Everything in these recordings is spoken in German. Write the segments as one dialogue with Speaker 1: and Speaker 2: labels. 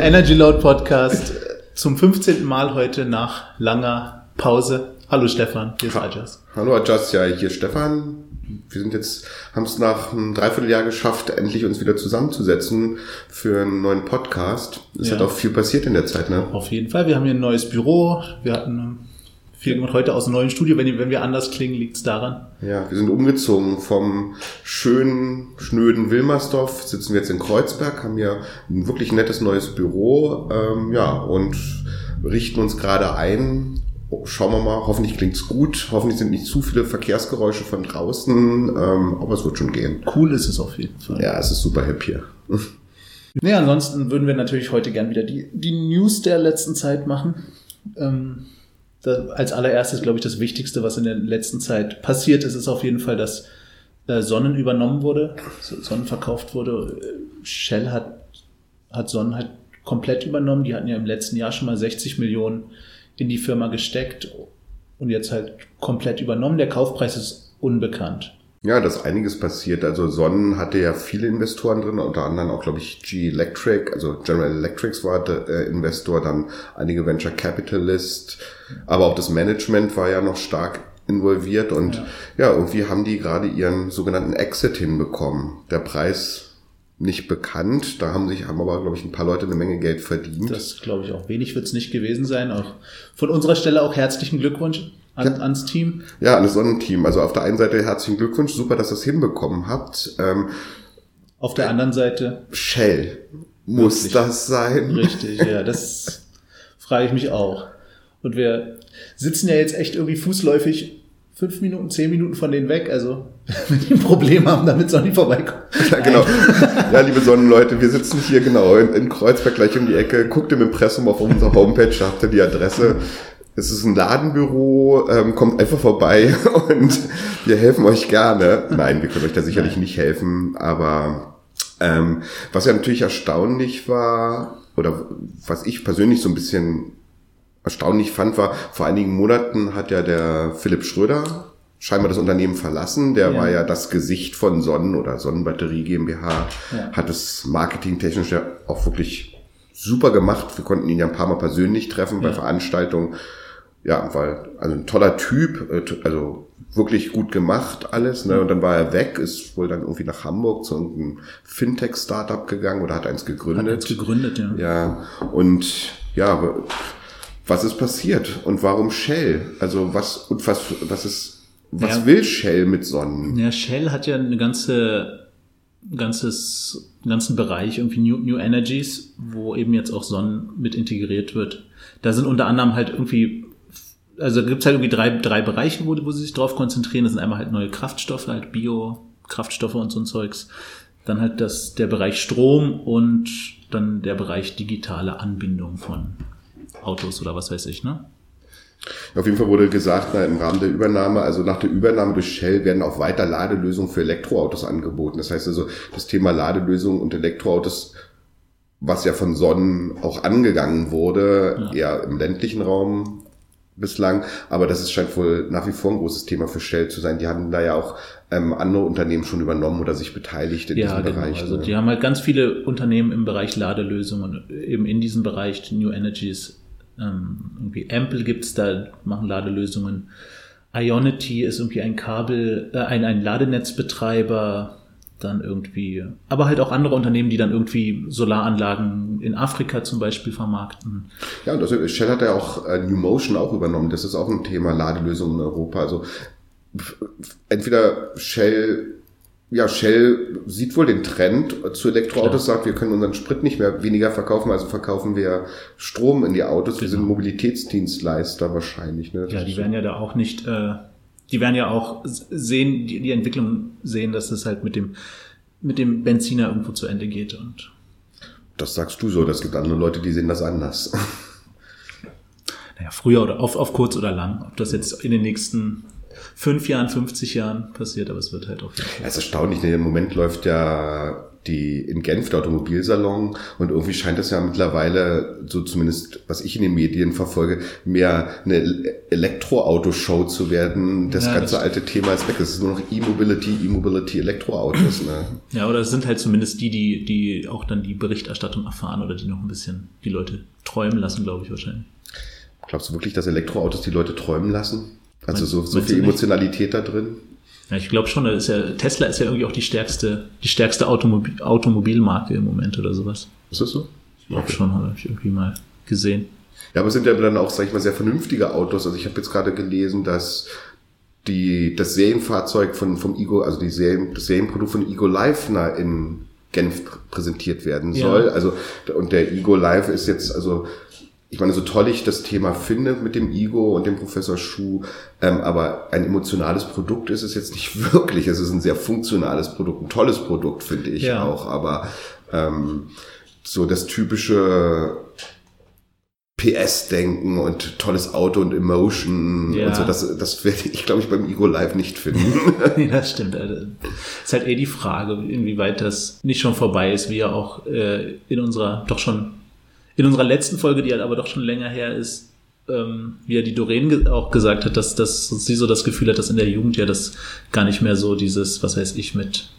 Speaker 1: Energy Load Podcast zum 15. Mal heute nach langer Pause. Hallo Stefan, hier ist Ajas.
Speaker 2: Hallo Ajas, ja, hier ist Stefan. Wir sind jetzt, haben es nach einem Dreivierteljahr geschafft, endlich uns wieder zusammenzusetzen für einen neuen Podcast. Es ja. hat auch viel passiert in der Zeit, ne?
Speaker 1: Auf jeden Fall. Wir haben hier ein neues Büro. Wir hatten viel gemacht heute aus dem neuen Studio. Wenn, wenn wir anders klingen, liegt es daran.
Speaker 2: Ja, wir sind umgezogen vom schönen, schnöden Wilmersdorf, sitzen wir jetzt in Kreuzberg, haben hier ein wirklich nettes neues Büro, ähm, ja, und richten uns gerade ein. Schauen wir mal, hoffentlich klingt's gut, hoffentlich sind nicht zu viele Verkehrsgeräusche von draußen, ähm, aber es wird schon gehen.
Speaker 1: Cool ist es auf jeden Fall.
Speaker 2: Ja, es ist super hip hier.
Speaker 1: Nee, ansonsten würden wir natürlich heute gern wieder die, die News der letzten Zeit machen. Ähm, als allererstes, glaube ich, das Wichtigste, was in der letzten Zeit passiert ist, ist auf jeden Fall, dass äh, Sonnen übernommen wurde, Sonnen verkauft wurde. Shell hat, hat Sonnen halt komplett übernommen. Die hatten ja im letzten Jahr schon mal 60 Millionen in die Firma gesteckt und jetzt halt komplett übernommen. Der Kaufpreis ist unbekannt.
Speaker 2: Ja, das einiges passiert. Also Sonnen hatte ja viele Investoren drin, unter anderem auch, glaube ich, G Electric, also General Electrics war der äh, Investor, dann einige Venture Capitalist, aber auch das Management war ja noch stark involviert und ja, ja irgendwie haben die gerade ihren sogenannten Exit hinbekommen. Der Preis nicht bekannt. Da haben sich, haben aber, glaube ich, ein paar Leute eine Menge Geld verdient.
Speaker 1: Das glaube ich auch. Wenig wird es nicht gewesen sein. Auch von unserer Stelle auch herzlichen Glückwunsch an, ja. ans Team.
Speaker 2: Ja, an das Sonnenteam. Also auf der einen Seite herzlichen Glückwunsch, super, dass ihr es hinbekommen habt. Ähm,
Speaker 1: auf der anderen Seite
Speaker 2: Shell. Muss wirklich. das sein?
Speaker 1: Richtig, ja, das frage ich mich auch. Und wir sitzen ja jetzt echt irgendwie fußläufig fünf Minuten, zehn Minuten von denen weg. Also, wenn die ein Problem haben, damit Sonny vorbeikommt.
Speaker 2: Ja, genau. ja, liebe Sonnenleute, wir sitzen hier genau in, in Kreuzberg gleich um die Ecke. Guckt im Impressum auf unserer Homepage, da habt ihr die Adresse. Es ist ein Ladenbüro, ähm, kommt einfach vorbei und wir helfen euch gerne. Nein, wir können euch da sicherlich Nein. nicht helfen, aber ähm, was ja natürlich erstaunlich war, oder was ich persönlich so ein bisschen erstaunlich fand, war, vor einigen Monaten hat ja der Philipp Schröder scheinbar das Unternehmen verlassen. Der ja. war ja das Gesicht von Sonnen oder Sonnenbatterie GmbH, ja. hat es marketingtechnisch ja auch wirklich super gemacht. Wir konnten ihn ja ein paar Mal persönlich treffen bei Veranstaltungen ja, weil, also ein toller Typ, äh, also wirklich gut gemacht alles, ne? Und dann war er weg, ist wohl dann irgendwie nach Hamburg zu irgendeinem Fintech-Startup gegangen oder hat eins gegründet. Hat
Speaker 1: eins gegründet, ja.
Speaker 2: Ja, und ja, was ist passiert und warum Shell? Also was und was was ist was ja, will Shell mit Sonnen?
Speaker 1: Ja, Shell hat ja eine ganze ganzes ganzen Bereich irgendwie New, New Energies, wo eben jetzt auch Sonnen mit integriert wird. Da sind unter anderem halt irgendwie also gibt es halt irgendwie drei, drei Bereiche, wo, wo sie sich drauf konzentrieren. Das sind einmal halt neue Kraftstoffe, halt Bio-Kraftstoffe und so ein Zeugs. Dann halt das, der Bereich Strom und dann der Bereich digitale Anbindung von Autos oder was weiß ich, ne?
Speaker 2: Auf jeden Fall wurde gesagt, na, im Rahmen der Übernahme, also nach der Übernahme durch Shell werden auch weiter Ladelösungen für Elektroautos angeboten. Das heißt also, das Thema Ladelösungen und Elektroautos, was ja von Sonnen auch angegangen wurde, ja. eher im ländlichen Raum bislang, aber das ist, scheint wohl nach wie vor ein großes Thema für Shell zu sein. Die haben da ja auch ähm, andere Unternehmen schon übernommen oder sich beteiligt in ja, diesem genau. Bereich.
Speaker 1: Also ne? die haben halt ganz viele Unternehmen im Bereich Ladelösungen, eben in diesem Bereich New Energies. Ähm, irgendwie Ample gibt's da, machen Ladelösungen. Ionity ist irgendwie ein Kabel, äh, ein, ein Ladenetzbetreiber dann irgendwie, aber halt auch andere Unternehmen, die dann irgendwie Solaranlagen in Afrika zum Beispiel vermarkten.
Speaker 2: Ja, und also Shell hat ja auch äh, New Motion auch übernommen. Das ist auch ein Thema Ladelösungen in Europa. Also entweder Shell ja, Shell sieht wohl den Trend zu Elektroautos, Klar. sagt, wir können unseren Sprit nicht mehr weniger verkaufen, also verkaufen wir Strom in die Autos. Genau. Wir sind Mobilitätsdienstleister wahrscheinlich. Ne?
Speaker 1: Ja, die werden ja da auch nicht äh, die werden ja auch sehen, die, die Entwicklung sehen, dass es halt mit dem, mit dem Benziner irgendwo zu Ende geht und.
Speaker 2: Das sagst du so, das gibt andere Leute, die sehen das anders.
Speaker 1: Naja, früher oder auf, auf kurz oder lang. Ob das jetzt in den nächsten fünf Jahren, 50 Jahren passiert, aber es wird halt
Speaker 2: Fall. Ja, ist erstaunlich, ne? im Moment läuft ja die in Genf, der Automobilsalon. Und irgendwie scheint das ja mittlerweile, so zumindest was ich in den Medien verfolge, mehr eine Elektroauto-Show zu werden. Das ja, ganze das alte Thema ist weg. Es ist nur noch E-Mobility, E-Mobility, Elektroautos. Ne?
Speaker 1: Ja, oder es sind halt zumindest die, die, die auch dann die Berichterstattung erfahren oder die noch ein bisschen die Leute träumen lassen, glaube ich wahrscheinlich.
Speaker 2: Glaubst du wirklich, dass Elektroautos die Leute träumen lassen? Also so, so viel Emotionalität da drin?
Speaker 1: Ja, ich glaube schon, ist ja, Tesla ist ja irgendwie auch die stärkste, die stärkste Automobil, Automobilmarke im Moment oder sowas.
Speaker 2: Ist das so?
Speaker 1: Ich glaube schon, habe ich irgendwie mal gesehen.
Speaker 2: Ja, aber es sind ja dann auch, sag ich mal, sehr vernünftige Autos. Also ich habe jetzt gerade gelesen, dass die, das Serienfahrzeug von, vom Ego, also die Serien, das Serienprodukt von Ego Leifner in Genf präsentiert werden soll. Ja. Also, und der Ego Live ist jetzt, also ich meine, so toll ich das Thema finde mit dem Ego und dem Professor Schuh, ähm, aber ein emotionales Produkt ist es jetzt nicht wirklich. Es ist ein sehr funktionales Produkt, ein tolles Produkt, finde ich ja. auch. Aber ähm, so das typische PS-Denken und tolles Auto und Emotion ja. und so, das, das werde ich, glaube ich, beim Ego Live nicht finden.
Speaker 1: das stimmt. Also, ist halt eher die Frage, inwieweit das nicht schon vorbei ist, wie ja auch äh, in unserer doch schon in unserer letzten Folge, die halt aber doch schon länger her ist, ähm, wie ja die Doreen auch gesagt hat, dass, dass sie so das Gefühl hat, dass in der Jugend ja das gar nicht mehr so dieses, was weiß ich, mit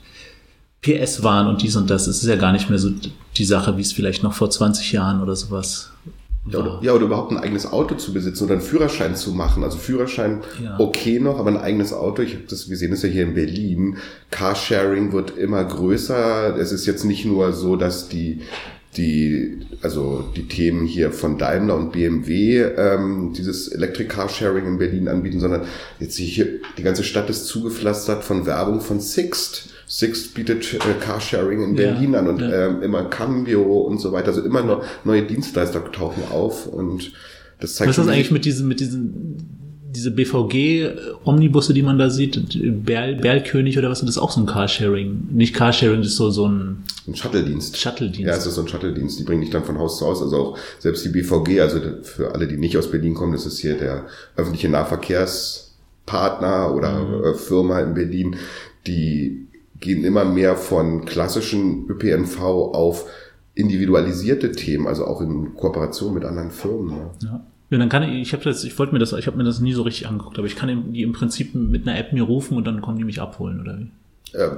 Speaker 1: PS waren und dies und das. Es ist ja gar nicht mehr so die Sache, wie es vielleicht noch vor 20 Jahren oder sowas
Speaker 2: ja oder, ja, oder überhaupt ein eigenes Auto zu besitzen oder einen Führerschein zu machen. Also Führerschein ja. okay noch, aber ein eigenes Auto. Ich habe das, wir sehen das ja hier in Berlin. Carsharing wird immer größer. Es ist jetzt nicht nur so, dass die die, also die Themen hier von Daimler und BMW, ähm, dieses Electric Car Sharing in Berlin anbieten, sondern jetzt hier, die ganze Stadt ist zugepflastert von Werbung von Sixt. Sixt bietet äh, Carsharing in Berlin ja, an und ja. ähm, immer Cambio und so weiter. Also immer noch neue Dienstleister tauchen auf und das zeigt.
Speaker 1: Was ist das eigentlich mit diesen, mit diesen diese BVG-Omnibusse, die man da sieht, Berl, Berlkönig oder was, das ist auch so ein Carsharing. Nicht Carsharing, das ist so, so ein...
Speaker 2: Ein Shuttle-Dienst.
Speaker 1: Shuttle-Dienst.
Speaker 2: Ja, es ist so ein Shuttle-Dienst. Die bringen dich dann von Haus zu Haus. Also auch selbst die BVG, also für alle, die nicht aus Berlin kommen, das ist hier der öffentliche Nahverkehrspartner oder mhm. Äh, Firma in Berlin, die gehen immer mehr von klassischen ÖPNV auf individualisierte Themen, also auch in Kooperation mit anderen Firmen.
Speaker 1: Ne? Ja. Ja, dann kann ich, ich habe das, ich wollte mir das, ich habe mir das nie so richtig angeguckt, aber ich kann die im Prinzip mit einer App mir rufen und dann kommen die mich abholen, oder wie?
Speaker 2: Äh,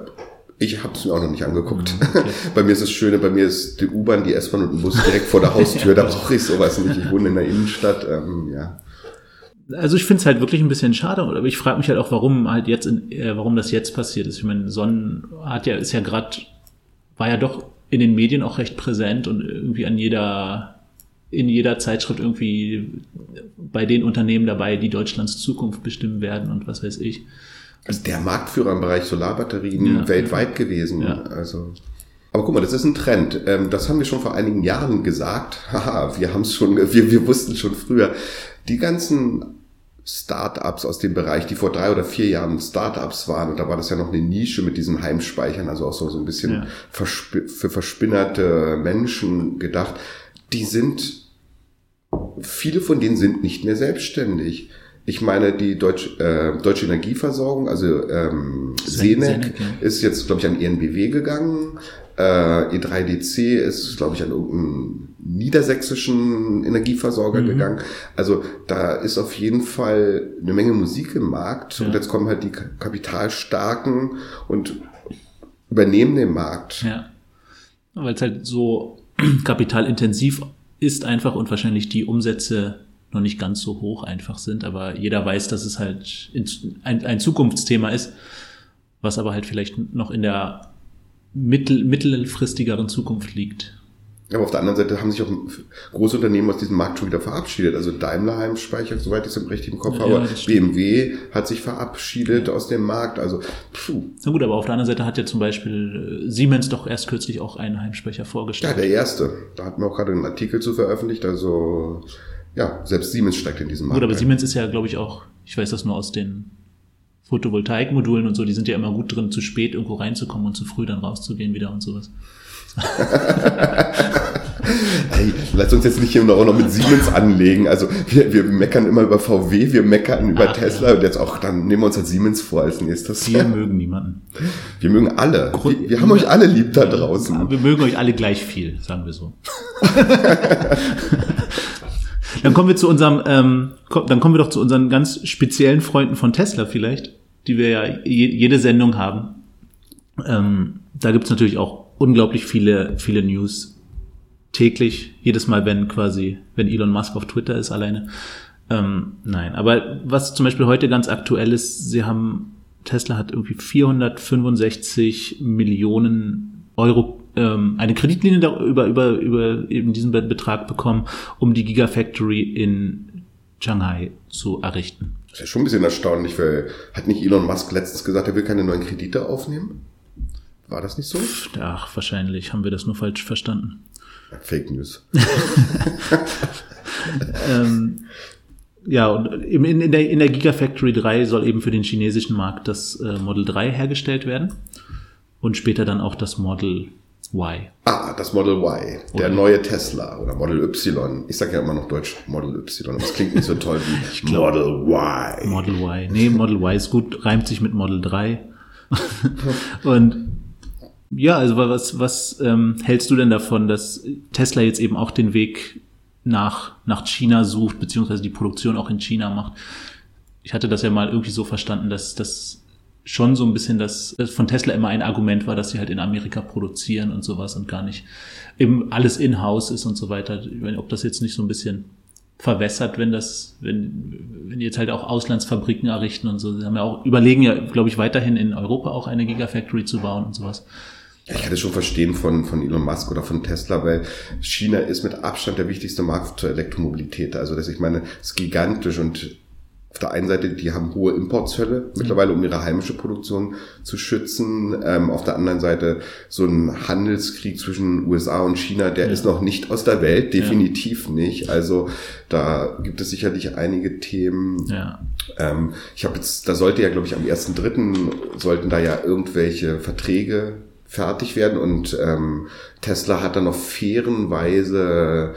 Speaker 2: ich habe es mir auch noch nicht angeguckt. Mhm, okay. bei mir ist das Schöne, bei mir ist die U-Bahn, die S-Bahn und ein Bus direkt vor der Haustür, da brauche ich sowas nicht. Ich wohne in der Innenstadt, ähm, ja.
Speaker 1: Also ich finde es halt wirklich ein bisschen schade, aber ich frage mich halt auch, warum halt jetzt, in, äh, warum das jetzt passiert ist. Ich meine, Sonnen hat ja, ist ja gerade, war ja doch in den Medien auch recht präsent und irgendwie an jeder in jeder Zeitschrift irgendwie bei den Unternehmen dabei, die Deutschlands Zukunft bestimmen werden und was weiß ich.
Speaker 2: Also der Marktführer im Bereich Solarbatterien ja, weltweit gewesen. Ja. Also. Aber guck mal, das ist ein Trend. Ähm, das haben wir schon vor einigen Jahren gesagt. Haha, wir haben es schon, wir, wir wussten schon früher. Die ganzen Startups aus dem Bereich, die vor drei oder vier Jahren Startups waren, und da war das ja noch eine Nische mit diesen Heimspeichern, also auch so, so ein bisschen ja. für verspinnerte Menschen gedacht, die sind viele von denen sind nicht mehr selbstständig. Ich meine, die Deutsch, äh, Deutsche Energieversorgung, also ähm, Senec, ist jetzt, glaube ich, an ENBW gegangen. Äh, E3DC ist, glaube ich, an irgendeinen niedersächsischen Energieversorger mhm. gegangen. Also da ist auf jeden Fall eine Menge Musik im Markt. Ja. Und jetzt kommen halt die Kapitalstarken und übernehmen den Markt.
Speaker 1: Ja. Weil es halt so kapitalintensiv ist einfach und wahrscheinlich die Umsätze noch nicht ganz so hoch einfach sind, aber jeder weiß, dass es halt ein, Zukunftsthema ist, was aber halt vielleicht noch in der mittel, mittelfristigeren Zukunft liegt.
Speaker 2: Aber auf der anderen Seite haben sich auch große Unternehmen aus diesem Markt schon wieder verabschiedet. Also Daimler Heimspeicher, soweit ich es im richtigen Kopf ja, habe. BMW hat sich verabschiedet ja. aus dem Markt. Also,
Speaker 1: puh. Na gut, aber auf der anderen Seite hat ja zum Beispiel äh, Siemens doch erst kürzlich auch einen Heimspeicher vorgestellt.
Speaker 2: Ja, der erste. Da hatten wir auch gerade einen Artikel zu veröffentlicht. Also, ja, selbst Siemens steigt in diesem Markt.
Speaker 1: Gut, aber ein. Siemens ist ja, glaube ich, auch, ich weiß das nur aus den Photovoltaikmodulen und so, die sind ja immer gut drin, zu spät irgendwo reinzukommen und zu früh dann rauszugehen wieder und sowas.
Speaker 2: Hey, lass uns jetzt nicht hier noch mit Siemens anlegen. Also wir, wir meckern immer über VW, wir meckern über Ach, Tesla ja. und jetzt auch, dann nehmen wir uns halt Siemens vor als nächstes.
Speaker 1: Wir mögen niemanden.
Speaker 2: Wir mögen alle. Wir, wir haben euch alle lieb da draußen.
Speaker 1: Wir mögen euch alle gleich viel, sagen wir so. dann kommen wir zu unserem, ähm, dann kommen wir doch zu unseren ganz speziellen Freunden von Tesla vielleicht, die wir ja jede Sendung haben. Ähm, da gibt's natürlich auch unglaublich viele, viele News täglich, jedes Mal, wenn quasi, wenn Elon Musk auf Twitter ist alleine. Ähm, nein, aber was zum Beispiel heute ganz aktuell ist, sie haben, Tesla hat irgendwie 465 Millionen Euro ähm, eine Kreditlinie über, über, über eben diesen Betrag bekommen, um die Gigafactory in Shanghai zu errichten.
Speaker 2: Das ist ja schon ein bisschen erstaunlich, weil hat nicht Elon Musk letztens gesagt, er will keine neuen Kredite aufnehmen? War das nicht so?
Speaker 1: Ach, wahrscheinlich haben wir das nur falsch verstanden.
Speaker 2: Fake News.
Speaker 1: ähm, ja, und in, in, der, in der Gigafactory 3 soll eben für den chinesischen Markt das äh, Model 3 hergestellt werden und später dann auch das Model Y.
Speaker 2: Ah, das Model Y, der oder neue Tesla oder Model Y. Ich sage ja immer noch Deutsch Model Y, das klingt nicht so toll wie glaub, Model Y.
Speaker 1: Model Y. Nee, Model Y ist gut, reimt sich mit Model 3. und ja, also was, was ähm, hältst du denn davon, dass Tesla jetzt eben auch den Weg nach, nach China sucht, beziehungsweise die Produktion auch in China macht? Ich hatte das ja mal irgendwie so verstanden, dass das schon so ein bisschen das, das von Tesla immer ein Argument war, dass sie halt in Amerika produzieren und sowas und gar nicht eben alles in-house ist und so weiter. Ich meine, ob das jetzt nicht so ein bisschen verwässert, wenn das, wenn, wenn jetzt halt auch Auslandsfabriken errichten und so. Sie haben ja auch, überlegen ja, glaube ich, weiterhin in Europa auch eine Gigafactory zu bauen und sowas.
Speaker 2: Ich kann das schon verstehen von, von Elon Musk oder von Tesla, weil China ist mit Abstand der wichtigste Markt zur Elektromobilität. Also das, ich meine, ist gigantisch und auf der einen Seite, die haben hohe Importzölle mittlerweile, um ihre heimische Produktion zu schützen. Ähm, auf der anderen Seite so ein Handelskrieg zwischen USA und China, der ja. ist noch nicht aus der Welt, definitiv ja. nicht. Also da gibt es sicherlich einige Themen. Ja. Ähm, ich habe jetzt, da sollte ja, glaube ich, am 1.3. sollten da ja irgendwelche Verträge fertig werden und ähm, Tesla hat dann noch fairenweise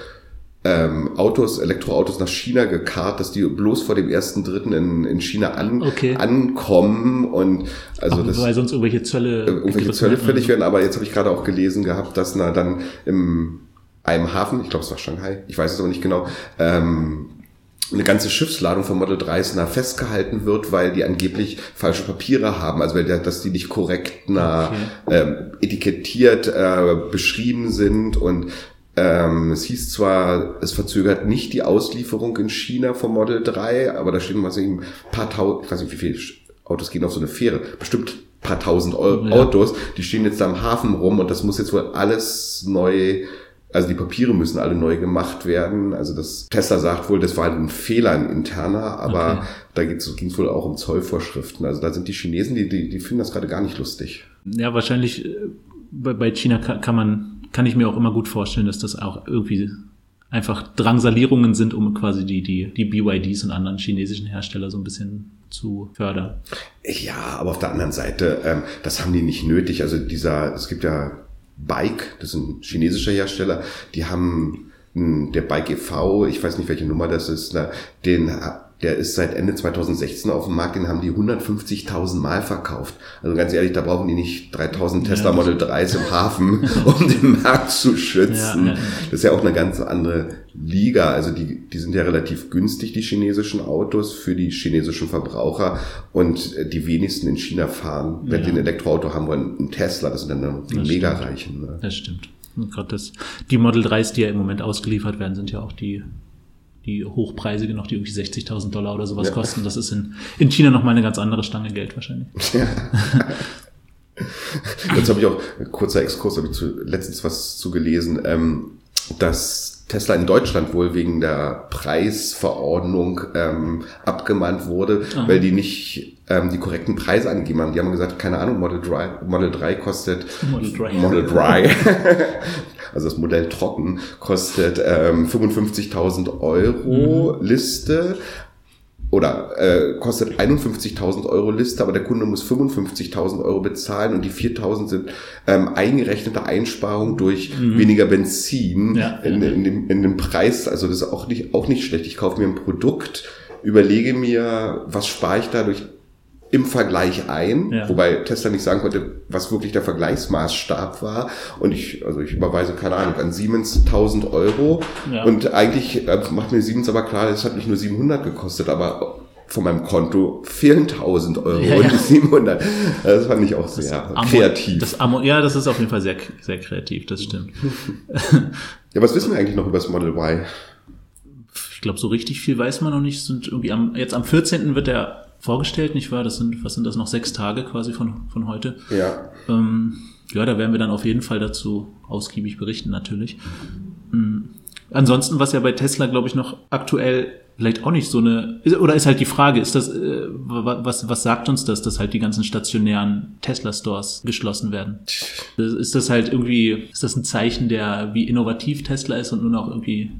Speaker 2: ähm, Autos, Elektroautos nach China gekarrt, dass die bloß vor dem ersten Dritten in, in China an, okay. ankommen und also
Speaker 1: Ach,
Speaker 2: das,
Speaker 1: weil sonst irgendwelche Zölle
Speaker 2: äh, irgendwelche Zölle fällig werden. Aber jetzt habe ich gerade auch gelesen gehabt, dass na dann im einem Hafen, ich glaube es war Shanghai, ich weiß es aber nicht genau, ähm, eine ganze Schiffsladung von Model 3s nah festgehalten wird, weil die angeblich falsche Papiere haben, also weil der, dass die nicht korrekt nah okay. ähm, etikettiert äh, beschrieben sind und ähm, es hieß zwar, es verzögert nicht die Auslieferung in China vom Model 3, aber da stehen was ein paar tausend, ich weiß nicht, wie viele Autos gehen auf so eine Fähre, bestimmt paar tausend ja. Autos, die stehen jetzt da im Hafen rum und das muss jetzt wohl alles neu also die Papiere müssen alle neu gemacht werden. Also das Tesla sagt wohl, das war ein Fehler, ein interner, aber okay. da ging es wohl auch um Zollvorschriften. Also da sind die Chinesen, die, die, die finden das gerade gar nicht lustig.
Speaker 1: Ja, wahrscheinlich äh, bei China kann, kann man, kann ich mir auch immer gut vorstellen, dass das auch irgendwie einfach Drangsalierungen sind, um quasi die, die, die BYDs und anderen chinesischen Hersteller so ein bisschen zu fördern.
Speaker 2: Ja, aber auf der anderen Seite, ähm, das haben die nicht nötig. Also dieser, es gibt ja Bike, das ist ein chinesischer Hersteller, die haben der Bike e.V., ich weiß nicht, welche Nummer das ist, den der ist seit Ende 2016 auf dem Markt, den haben die 150.000 Mal verkauft. Also ganz ehrlich, da brauchen die nicht 3000 Tesla ja. Model 3s im Hafen, um den Markt zu schützen. Ja, ja, das ist ja auch eine ganz andere Liga. Also die, die sind ja relativ günstig, die chinesischen Autos, für die chinesischen Verbraucher. Und die wenigsten in China fahren, wenn sie ein Elektroauto haben wollen, ein Tesla, das sind dann die Mega-Reichen.
Speaker 1: Ne? Das stimmt. gerade das, die Model 3s, die ja im Moment ausgeliefert werden, sind ja auch die die hochpreisige noch, die irgendwie 60.000 Dollar oder sowas ja. kosten. Das ist in, in China noch mal eine ganz andere Stange Geld wahrscheinlich. Ja.
Speaker 2: Jetzt habe ich auch, kurzer Exkurs, habe ich zu, letztens was zu gelesen, ähm, dass Tesla in Deutschland wohl wegen der Preisverordnung ähm, abgemahnt wurde, Aha. weil die nicht ähm, die korrekten Preise angegeben haben. Die haben gesagt, keine Ahnung, Model 3, Model 3 kostet Model 3. Model 3 also das Modell trocken, kostet ähm, 55.000 Euro mhm. Liste. oder äh, kostet 51.000 Euro Liste, aber der Kunde muss 55.000 Euro bezahlen und die 4.000 sind ähm, eingerechnete Einsparung durch mhm. weniger Benzin ja, in, in, dem, in dem Preis. Also das ist auch nicht, auch nicht schlecht. Ich kaufe mir ein Produkt, überlege mir, was spare ich dadurch im Vergleich ein, ja. wobei Tesla nicht sagen konnte, was wirklich der Vergleichsmaßstab war. Und ich, also ich überweise, keine Ahnung, an Siemens 1000 Euro. Ja. Und eigentlich äh, macht mir Siemens aber klar, es hat nicht nur 700 gekostet, aber von meinem Konto fehlen 1000 Euro ja, und 700. Das fand ich auch sehr das kreativ.
Speaker 1: Das Amo, ja, das ist auf jeden Fall sehr, sehr kreativ, das stimmt.
Speaker 2: ja, was wissen wir eigentlich noch über das Model Y?
Speaker 1: Ich glaube, so richtig viel weiß man noch nicht. Sind irgendwie am, jetzt am 14. wird der vorgestellt, nicht wahr? Das sind, was sind das noch, sechs Tage quasi von, von heute?
Speaker 2: Ja.
Speaker 1: Ähm, ja, da werden wir dann auf jeden Fall dazu ausgiebig berichten, natürlich. Mhm. Ansonsten, was ja bei Tesla, glaube ich, noch aktuell vielleicht auch nicht so eine, oder ist halt die Frage, ist das, äh, was, was sagt uns das, dass halt die ganzen stationären Tesla-Stores geschlossen werden? Ist das halt irgendwie, ist das ein Zeichen der, wie innovativ Tesla ist und nur noch irgendwie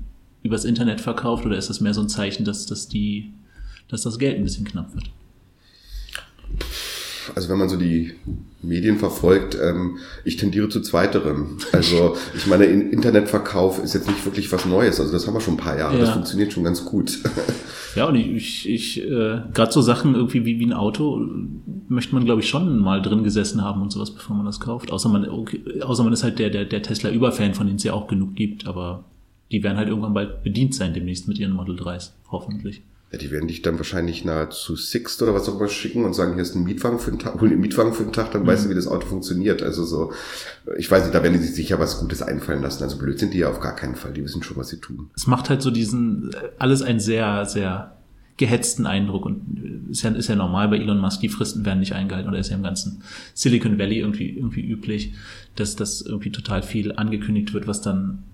Speaker 1: übers Internet verkauft, oder ist das mehr so ein Zeichen, dass, dass die dass das Geld ein bisschen knapp wird.
Speaker 2: Also wenn man so die Medien verfolgt, ähm, ich tendiere zu zweiterem. Also ich meine, Internetverkauf ist jetzt nicht wirklich was Neues. Also das haben wir schon ein paar Jahre. Ja. Das funktioniert schon ganz gut.
Speaker 1: Ja, und ich, ich, ich äh, gerade so Sachen irgendwie wie, wie ein Auto möchte man, glaube ich, schon mal drin gesessen haben und sowas, bevor man das kauft. Außer man, okay, außer man ist halt der, der, der Tesla-Überfan, von denen es ja auch genug gibt. Aber die werden halt irgendwann bald bedient sein demnächst mit ihren Model 3s, hoffentlich.
Speaker 2: Ja, die werden dich dann wahrscheinlich nahezu Sixt oder was auch immer schicken und sagen, hier ist ein Mietwagen für den Tag, hol den Mietwagen für den Tag, dann mhm. weißt du, wie das Auto funktioniert. Also so, ich weiß nicht, da werden die sich sicher was Gutes einfallen lassen. Also blöd sind die ja auf gar keinen Fall. Die wissen schon, was sie tun.
Speaker 1: Es macht halt so diesen, alles einen sehr, sehr gehetzten Eindruck und ist ja, ist ja normal bei Elon Musk, die Fristen werden nicht eingehalten oder ist ja im ganzen Silicon Valley irgendwie, irgendwie üblich, dass das irgendwie total viel angekündigt wird, was dann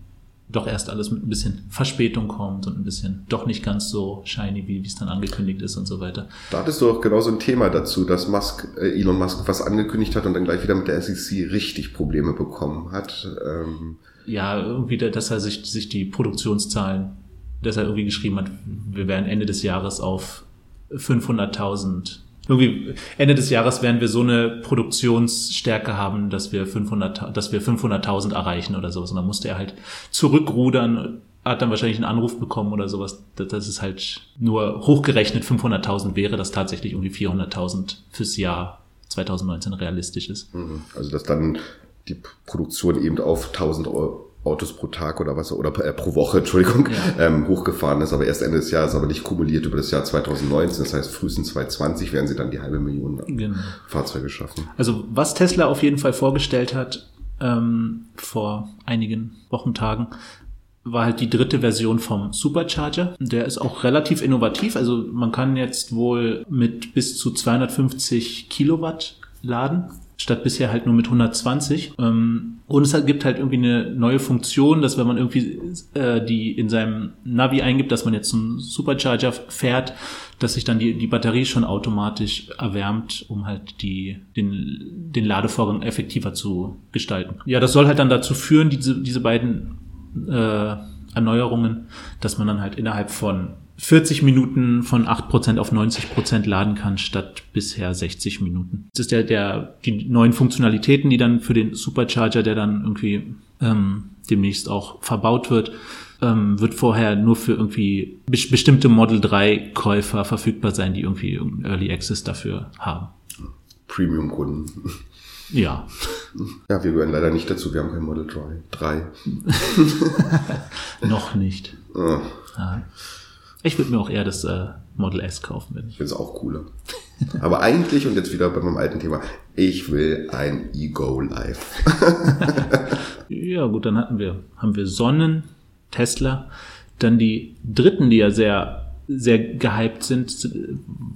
Speaker 1: doch erst alles mit ein bisschen Verspätung kommt und ein bisschen doch nicht ganz so shiny, wie es dann angekündigt ist und so weiter.
Speaker 2: Da hattest du auch genau so ein Thema dazu, dass Musk, äh, Elon Musk was angekündigt hat und dann gleich wieder mit der SEC richtig Probleme bekommen hat. Ähm
Speaker 1: ja, irgendwie, dass er sich, sich die Produktionszahlen, dass er irgendwie geschrieben hat, wir werden Ende des Jahres auf 500.000 irgendwie Ende des Jahres werden wir so eine Produktionsstärke haben, dass wir 500, dass wir 500.000 erreichen oder sowas. Und dann musste er halt zurückrudern, hat dann wahrscheinlich einen Anruf bekommen oder sowas, dass es halt nur hochgerechnet 500.000 wäre, dass tatsächlich irgendwie 400.000 fürs Jahr 2019 realistisch ist.
Speaker 2: Mhm. Also dass dann die Produktion eben auf 1000 Euro Autos pro Tag oder was, oder äh, pro Woche, Entschuldigung, ja. ähm, hochgefahren ist, aber erst Ende des Jahres, aber nicht kumuliert über das Jahr 2019. Das heißt, frühestens 2020 werden sie dann die halbe Million genau. Fahrzeuge schaffen.
Speaker 1: Also was Tesla auf jeden Fall vorgestellt hat ähm, vor einigen Wochentagen, war halt die dritte Version vom Supercharger. Der ist auch relativ innovativ. Also man kann jetzt wohl mit bis zu 250 Kilowatt laden statt bisher halt nur mit 120. Ähm, und es gibt halt irgendwie eine neue Funktion, dass wenn man irgendwie äh, die in seinem Navi eingibt, dass man jetzt einen Supercharger fährt, dass sich dann die, die Batterie schon automatisch erwärmt, um halt die, den, den Ladevorgang effektiver zu gestalten. Ja, das soll halt dann dazu führen, diese, diese beiden äh, Erneuerungen, dass man dann halt innerhalb von 40 Minuten von 8% auf 90% laden kann, statt bisher 60 Minuten. Das ist der, der, die neuen Funktionalitäten, die dann für den Supercharger, der dann irgendwie ähm, demnächst auch verbaut wird, ähm, wird vorher nur für irgendwie be bestimmte Model 3 Käufer verfügbar sein, die irgendwie Early Access dafür haben.
Speaker 2: Premium-Kunden.
Speaker 1: Ja.
Speaker 2: Ja, wir gehören leider nicht dazu. Wir haben kein Model 3.
Speaker 1: Noch nicht. Oh. Ja. Ich würde mir auch eher das äh, Model S kaufen.
Speaker 2: Wenn ich finde es auch cooler. Aber eigentlich, und jetzt wieder bei meinem alten Thema, ich will ein Ego Life.
Speaker 1: ja, gut, dann hatten wir, haben wir Sonnen, Tesla. Dann die dritten, die ja sehr, sehr gehypt sind,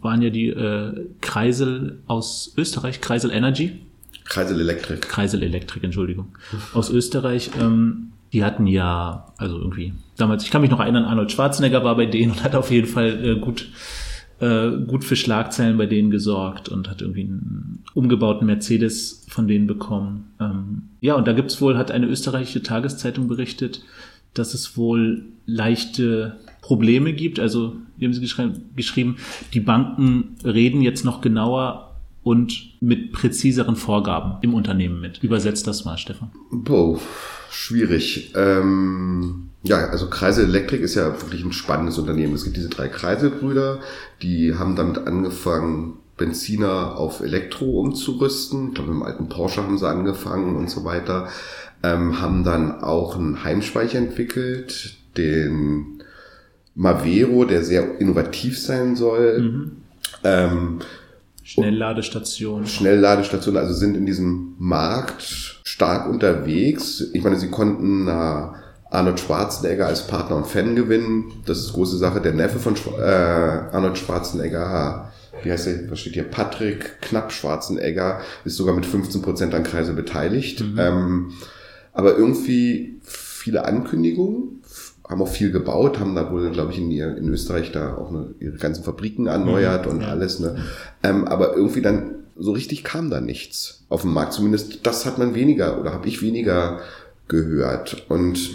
Speaker 1: waren ja die äh, Kreisel aus Österreich, Kreisel Energy.
Speaker 2: Kreisel Elektrik.
Speaker 1: Kreisel Elektrik, Entschuldigung. Aus Österreich. Ähm, die hatten ja, also irgendwie, damals, ich kann mich noch erinnern, Arnold Schwarzenegger war bei denen und hat auf jeden Fall äh, gut, äh, gut für Schlagzeilen bei denen gesorgt und hat irgendwie einen umgebauten Mercedes von denen bekommen. Ähm, ja, und da gibt's wohl, hat eine österreichische Tageszeitung berichtet, dass es wohl leichte Probleme gibt. Also, wie haben Sie geschrieben, die Banken reden jetzt noch genauer und mit präziseren Vorgaben im Unternehmen mit. Übersetzt das mal, Stefan.
Speaker 2: Boah, schwierig. Ähm, ja, also Kreisel Elektrik ist ja wirklich ein spannendes Unternehmen. Es gibt diese drei Kreiselbrüder, die haben damit angefangen, Benziner auf Elektro umzurüsten. Ich glaube, mit dem alten Porsche haben sie angefangen und so weiter. Ähm, haben dann auch einen Heimspeicher entwickelt, den Mavero, der sehr innovativ sein soll. Mhm. Ähm,
Speaker 1: Schnellladestation.
Speaker 2: Schnellladestation, also sind in diesem Markt stark unterwegs. Ich meine, sie konnten Arnold Schwarzenegger als Partner und Fan gewinnen. Das ist große Sache. Der Neffe von äh, Arnold Schwarzenegger, wie heißt der, was steht hier? Patrick Knapp Schwarzenegger, ist sogar mit 15% an Kreise beteiligt. Mhm. Ähm, aber irgendwie viele Ankündigungen, haben auch viel gebaut, haben da wohl, glaube ich, in, in Österreich da auch eine, ihre ganzen Fabriken erneuert mhm, und ja. alles. Ne? Ähm, aber irgendwie dann so richtig kam da nichts auf dem Markt. Zumindest das hat man weniger oder habe ich weniger gehört. Und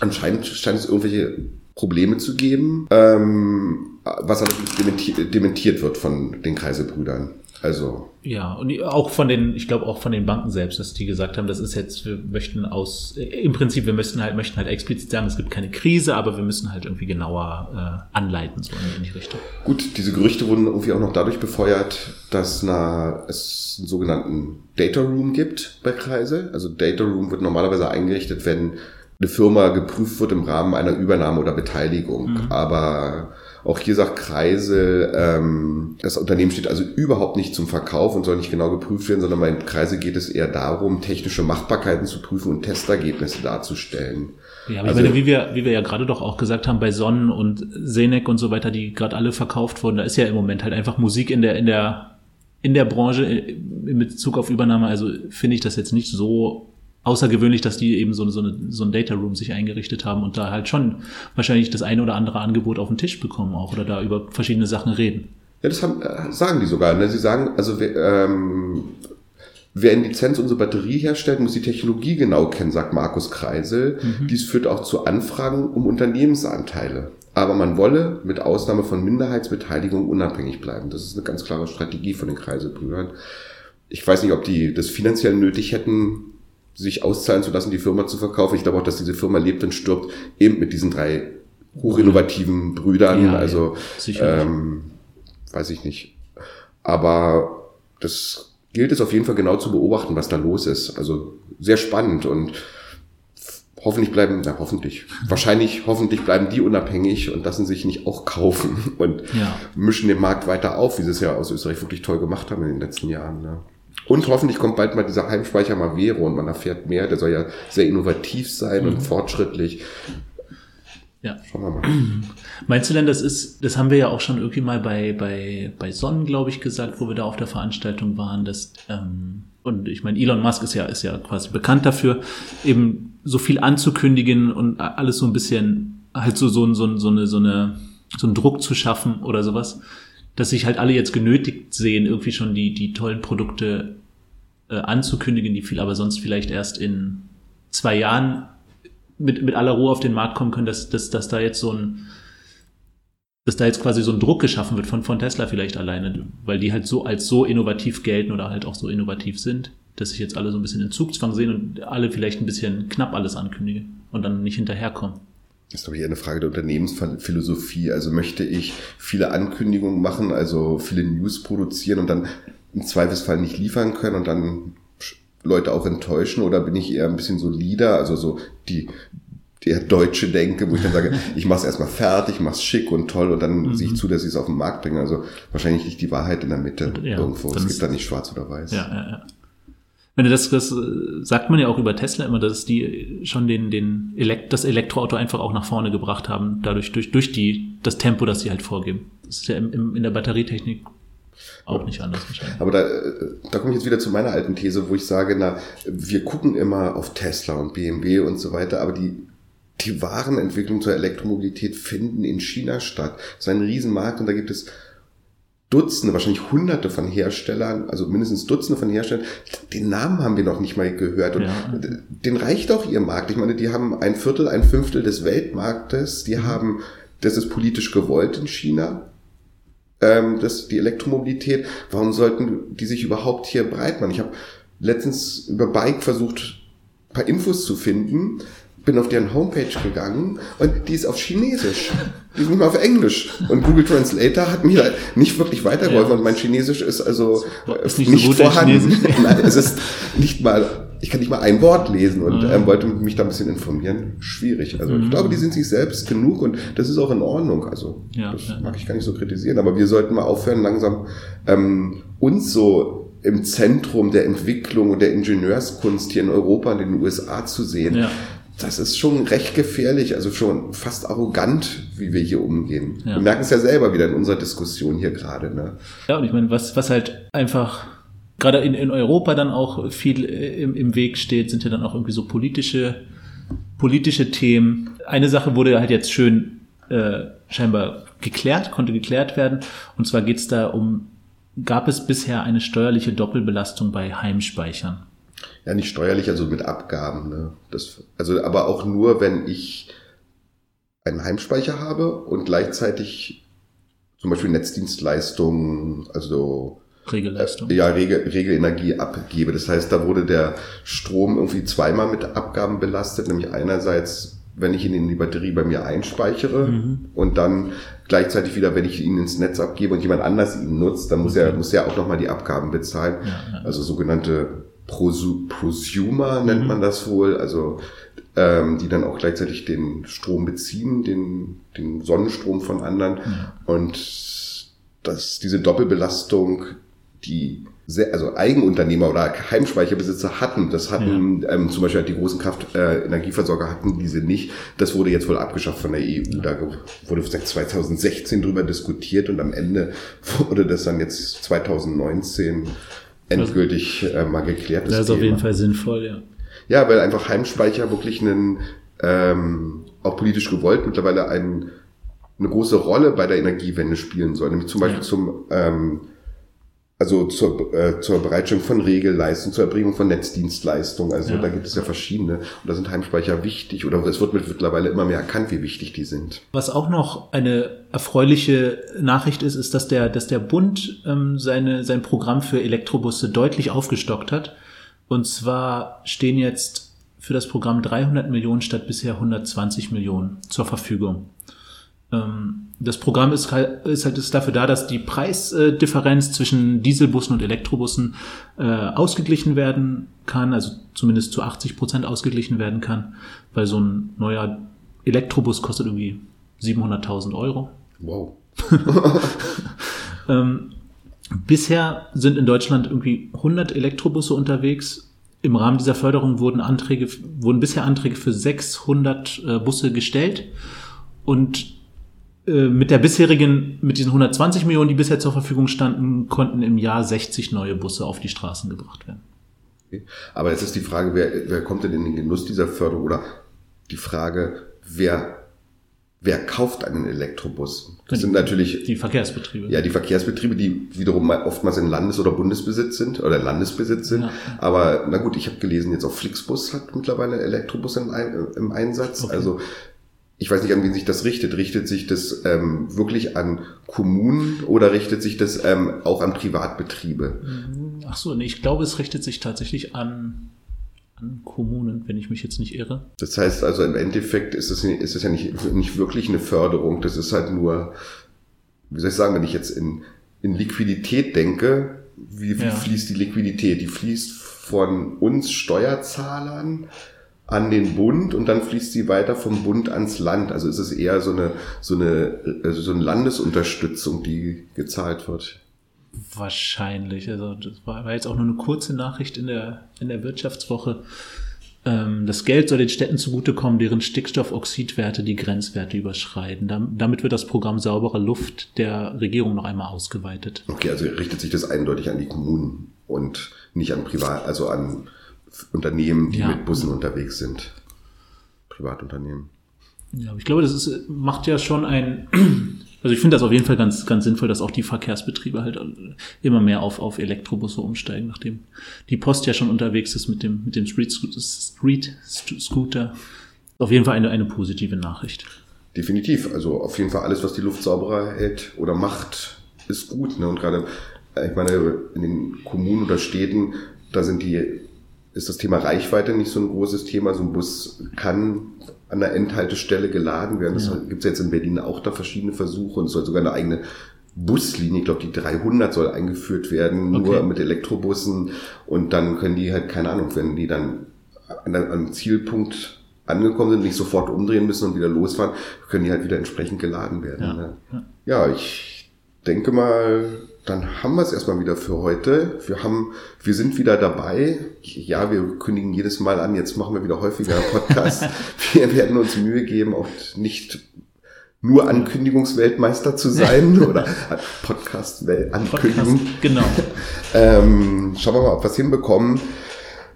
Speaker 2: anscheinend scheint es irgendwelche Probleme zu geben, ähm, was allerdings dementiert, dementiert wird von den Kreisebrüdern. Also.
Speaker 1: Ja, und auch von den, ich glaube auch von den Banken selbst, dass die gesagt haben, das ist jetzt, wir möchten aus, im Prinzip, wir möchten halt, möchten halt explizit sagen, es gibt keine Krise, aber wir müssen halt irgendwie genauer äh, anleiten, so in die Richtung.
Speaker 2: Gut, diese Gerüchte wurden irgendwie auch noch dadurch befeuert, dass na, es einen sogenannten Data Room gibt bei Kreise. Also Data Room wird normalerweise eingerichtet, wenn eine Firma geprüft wird im Rahmen einer Übernahme oder Beteiligung. Mhm. Aber auch hier sagt Kreisel, ähm, das Unternehmen steht also überhaupt nicht zum Verkauf und soll nicht genau geprüft werden, sondern bei Kreisel geht es eher darum, technische Machbarkeiten zu prüfen und Testergebnisse darzustellen.
Speaker 1: Ja, aber also, meine, wie wir, wie wir ja gerade doch auch gesagt haben, bei Sonnen und Senec und so weiter, die gerade alle verkauft wurden, da ist ja im Moment halt einfach Musik in der, in der, in der Branche in Bezug auf Übernahme. Also finde ich das jetzt nicht so außergewöhnlich, dass die eben so, so, eine, so ein Data Room sich eingerichtet haben und da halt schon wahrscheinlich das eine oder andere Angebot auf den Tisch bekommen auch oder da über verschiedene Sachen reden.
Speaker 2: Ja, das haben, äh, sagen die sogar. Ne? Sie sagen, also ähm, wer in Lizenz unsere Batterie herstellt, muss die Technologie genau kennen, sagt Markus Kreisel. Mhm. Dies führt auch zu Anfragen um Unternehmensanteile. Aber man wolle mit Ausnahme von Minderheitsbeteiligung unabhängig bleiben. Das ist eine ganz klare Strategie von den Kreiselbrüdern. Ich weiß nicht, ob die das finanziell nötig hätten, sich auszahlen zu lassen, die Firma zu verkaufen. Ich glaube auch, dass diese Firma lebt und stirbt eben mit diesen drei hochinnovativen Brüdern. Ja, also ja, ähm, weiß ich nicht. Aber das gilt es auf jeden Fall genau zu beobachten, was da los ist. Also sehr spannend und hoffentlich bleiben, na hoffentlich, wahrscheinlich, hoffentlich bleiben die unabhängig und lassen sich nicht auch kaufen und ja. mischen den Markt weiter auf, wie sie es ja aus Österreich wirklich toll gemacht haben in den letzten Jahren. Ne? Und hoffentlich kommt bald mal dieser Heimspeicher Mavero und man erfährt mehr. Der soll ja sehr innovativ sein mhm. und fortschrittlich.
Speaker 1: Ja. Schauen wir mal. Meinst du denn, das ist, das haben wir ja auch schon irgendwie mal bei, bei, bei Sonnen, glaube ich, gesagt, wo wir da auf der Veranstaltung waren, dass, ähm, und ich meine, Elon Musk ist ja, ist ja quasi bekannt dafür, eben so viel anzukündigen und alles so ein bisschen, halt so, so, so, so eine, so eine, so einen Druck zu schaffen oder sowas dass sich halt alle jetzt genötigt sehen, irgendwie schon die, die tollen Produkte äh, anzukündigen, die viel aber sonst vielleicht erst in zwei Jahren mit, mit aller Ruhe auf den Markt kommen können, dass, dass, dass da jetzt so ein, dass da jetzt quasi so ein Druck geschaffen wird von, von Tesla vielleicht alleine, weil die halt so als so innovativ gelten oder halt auch so innovativ sind, dass sich jetzt alle so ein bisschen in Zugzwang sehen und alle vielleicht ein bisschen knapp alles ankündigen und dann nicht hinterherkommen.
Speaker 2: Das ist, glaube ich, eher eine Frage der Unternehmensphilosophie. Also möchte ich viele Ankündigungen machen, also viele News produzieren und dann im Zweifelsfall nicht liefern können und dann Leute auch enttäuschen oder bin ich eher ein bisschen solider, also so die der deutsche Denke, wo ich dann sage, ich mache es erstmal fertig, mache es schick und toll und dann mhm. sehe ich zu, dass ich es auf den Markt bringe. Also wahrscheinlich liegt die Wahrheit in der Mitte ja, irgendwo. Es gibt da nicht schwarz oder weiß.
Speaker 1: Ja, ja, ja. Wenn du das, das sagt man ja auch über Tesla immer, dass die schon den, den Elekt, das Elektroauto einfach auch nach vorne gebracht haben, dadurch durch, durch die, das Tempo, das sie halt vorgeben. Das ist ja im, im, in der Batterietechnik auch nicht anders wahrscheinlich.
Speaker 2: Aber da, da komme ich jetzt wieder zu meiner alten These, wo ich sage, na, wir gucken immer auf Tesla und BMW und so weiter, aber die, die wahren Entwicklungen zur Elektromobilität finden in China statt. Das ist ein Riesenmarkt und da gibt es Dutzende, wahrscheinlich Hunderte von Herstellern, also mindestens Dutzende von Herstellern. Den Namen haben wir noch nicht mal gehört. Und ja. den reicht auch ihr Markt. Ich meine, die haben ein Viertel, ein Fünftel des Weltmarktes. Die mhm. haben, das ist politisch gewollt in China ähm, das, die Elektromobilität. Warum sollten die sich überhaupt hier breit machen? Ich habe letztens über Bike versucht, paar Infos zu finden, bin auf deren Homepage gegangen und die ist auf Chinesisch. Die ist nicht mal auf Englisch. Und Google Translator hat mir nicht wirklich weitergeholfen ja. und mein Chinesisch ist also ist nicht, nicht so vorhanden. Nein, es ist nicht mal, ich kann nicht mal ein Wort lesen und ja. ähm, wollte mich da ein bisschen informieren. Schwierig. Also mhm. ich glaube, die sind sich selbst genug und das ist auch in Ordnung. Also ja, das mag ich gar nicht so kritisieren. Aber wir sollten mal aufhören, langsam ähm, uns so im Zentrum der Entwicklung und der Ingenieurskunst hier in Europa und in den USA zu sehen. Ja. Das ist schon recht gefährlich, also schon fast arrogant, wie wir hier umgehen. Ja. Wir merken es ja selber wieder in unserer Diskussion hier gerade. Ne?
Speaker 1: Ja, und ich meine, was, was halt einfach gerade in, in Europa dann auch viel äh, im, im Weg steht, sind ja dann auch irgendwie so politische, politische Themen. Eine Sache wurde halt jetzt schön äh, scheinbar geklärt, konnte geklärt werden. Und zwar geht es da um gab es bisher eine steuerliche Doppelbelastung bei Heimspeichern?
Speaker 2: Ja, nicht steuerlich, also mit Abgaben. Ne? Das, also aber auch nur, wenn ich einen Heimspeicher habe und gleichzeitig zum Beispiel Netzdienstleistungen, also
Speaker 1: Regelleistung.
Speaker 2: Äh, ja, Regel, Regelenergie abgebe. Das heißt, da wurde der Strom irgendwie zweimal mit Abgaben belastet, nämlich einerseits wenn ich ihn in die Batterie bei mir einspeichere mhm. und dann gleichzeitig wieder, wenn ich ihn ins Netz abgebe und jemand anders ihn nutzt, dann muss okay. er muss er auch nochmal die Abgaben bezahlen. Ja, ja. Also sogenannte Prosu Prosumer nennt mhm. man das wohl, also ähm, die dann auch gleichzeitig den Strom beziehen, den, den Sonnenstrom von anderen. Ja. Und dass diese Doppelbelastung, die sehr, also Eigenunternehmer oder Heimspeicherbesitzer hatten. Das hatten ja. ähm, zum Beispiel die großen Kraftenergieversorger äh, hatten diese nicht. Das wurde jetzt wohl abgeschafft von der EU. Ja. Da wurde seit 2016 drüber diskutiert und am Ende wurde das dann jetzt 2019 endgültig äh, mal geklärt.
Speaker 1: Das, das ist Thema. auf jeden Fall sinnvoll, ja.
Speaker 2: Ja, weil einfach Heimspeicher wirklich einen ähm, auch politisch gewollt mittlerweile ein, eine große Rolle bei der Energiewende spielen soll. Nämlich zum Beispiel ja. zum ähm, also zur, äh, zur Bereitstellung von Regelleistungen, zur Erbringung von Netzdienstleistungen. Also ja. da gibt es ja verschiedene. Und da sind Heimspeicher wichtig oder es wird mittlerweile immer mehr erkannt, wie wichtig die sind.
Speaker 1: Was auch noch eine erfreuliche Nachricht ist, ist, dass der, dass der Bund ähm, seine, sein Programm für Elektrobusse deutlich aufgestockt hat. Und zwar stehen jetzt für das Programm 300 Millionen statt bisher 120 Millionen zur Verfügung. Ähm, das Programm ist halt, ist halt ist dafür da, dass die Preisdifferenz zwischen Dieselbussen und Elektrobussen äh, ausgeglichen werden kann, also zumindest zu 80 Prozent ausgeglichen werden kann, weil so ein neuer Elektrobus kostet irgendwie 700.000 Euro.
Speaker 2: Wow.
Speaker 1: ähm, bisher sind in Deutschland irgendwie 100 Elektrobusse unterwegs. Im Rahmen dieser Förderung wurden Anträge, wurden bisher Anträge für 600 äh, Busse gestellt und mit der bisherigen, mit diesen 120 Millionen, die bisher zur Verfügung standen, konnten im Jahr 60 neue Busse auf die Straßen gebracht werden.
Speaker 2: Okay. Aber jetzt ist die Frage, wer, wer kommt denn in den Genuss dieser Förderung oder die Frage, wer Wer kauft einen Elektrobus?
Speaker 1: Das sind natürlich die Verkehrsbetriebe.
Speaker 2: Ja, die Verkehrsbetriebe, die wiederum oftmals in Landes- oder Bundesbesitz sind oder Landesbesitz sind. Ja. Aber na gut, ich habe gelesen, jetzt auch Flixbus hat mittlerweile Elektrobus im, im Einsatz. Okay. Also ich weiß nicht, an wen sich das richtet. Richtet sich das ähm, wirklich an Kommunen oder richtet sich das ähm, auch an Privatbetriebe?
Speaker 1: Mhm. Ach so, nee, ich glaube, es richtet sich tatsächlich an, an Kommunen, wenn ich mich jetzt nicht irre.
Speaker 2: Das heißt also, im Endeffekt ist es, ist es ja nicht, nicht wirklich eine Förderung. Das ist halt nur, wie soll ich sagen, wenn ich jetzt in, in Liquidität denke, wie, wie ja. fließt die Liquidität? Die fließt von uns Steuerzahlern an den Bund und dann fließt sie weiter vom Bund ans Land. Also ist es eher so eine, so eine, also so eine Landesunterstützung, die gezahlt wird.
Speaker 1: Wahrscheinlich. Also das war, jetzt auch nur eine kurze Nachricht in der, in der Wirtschaftswoche. Ähm, das Geld soll den Städten zugutekommen, deren Stickstoffoxidwerte die Grenzwerte überschreiten. Damit wird das Programm saubere Luft der Regierung noch einmal ausgeweitet.
Speaker 2: Okay, also richtet sich das eindeutig an die Kommunen und nicht an Privat, also an Unternehmen, die ja. mit Bussen unterwegs sind. Privatunternehmen.
Speaker 1: Ja, ich glaube, das ist, macht ja schon ein, Also ich finde das auf jeden Fall ganz, ganz sinnvoll, dass auch die Verkehrsbetriebe halt immer mehr auf, auf Elektrobusse umsteigen, nachdem die Post ja schon unterwegs ist mit dem, mit dem Street, Street Scooter. Auf jeden Fall eine, eine positive Nachricht.
Speaker 2: Definitiv. Also auf jeden Fall alles, was die Luft sauberer hält oder macht, ist gut. Ne? Und gerade, äh, ich meine, in den Kommunen oder Städten, da sind die, ist das Thema Reichweite nicht so ein großes Thema. So ein Bus kann an der Endhaltestelle geladen werden. Das ja. gibt es jetzt in Berlin auch da verschiedene Versuche und es soll sogar eine eigene Buslinie, ich glaube die 300 soll eingeführt werden, okay. nur mit Elektrobussen und dann können die halt, keine Ahnung, wenn die dann an einem Zielpunkt angekommen sind, nicht sofort umdrehen müssen und wieder losfahren, können die halt wieder entsprechend geladen werden. Ja, ne? ja ich denke mal, dann haben wir es erstmal wieder für heute. Wir haben, wir sind wieder dabei. Ja, wir kündigen jedes Mal an, jetzt machen wir wieder häufiger Podcast. wir werden uns Mühe geben, auch nicht nur Ankündigungsweltmeister zu sein oder Podcast Ankündigung.
Speaker 1: Podcast, genau.
Speaker 2: ähm, schauen wir mal, ob wir es hinbekommen.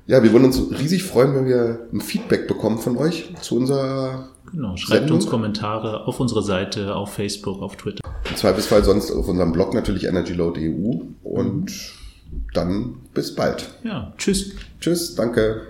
Speaker 2: Ja, wir würden uns riesig freuen, wenn wir ein Feedback bekommen von euch zu unserer
Speaker 1: Genau, schreibt Sendung. uns Kommentare auf unsere Seite, auf Facebook, auf Twitter.
Speaker 2: Im Zweifelsfall sonst auf unserem Blog natürlich energyload.eu und mhm. dann bis bald.
Speaker 1: Ja, tschüss.
Speaker 2: Tschüss, danke.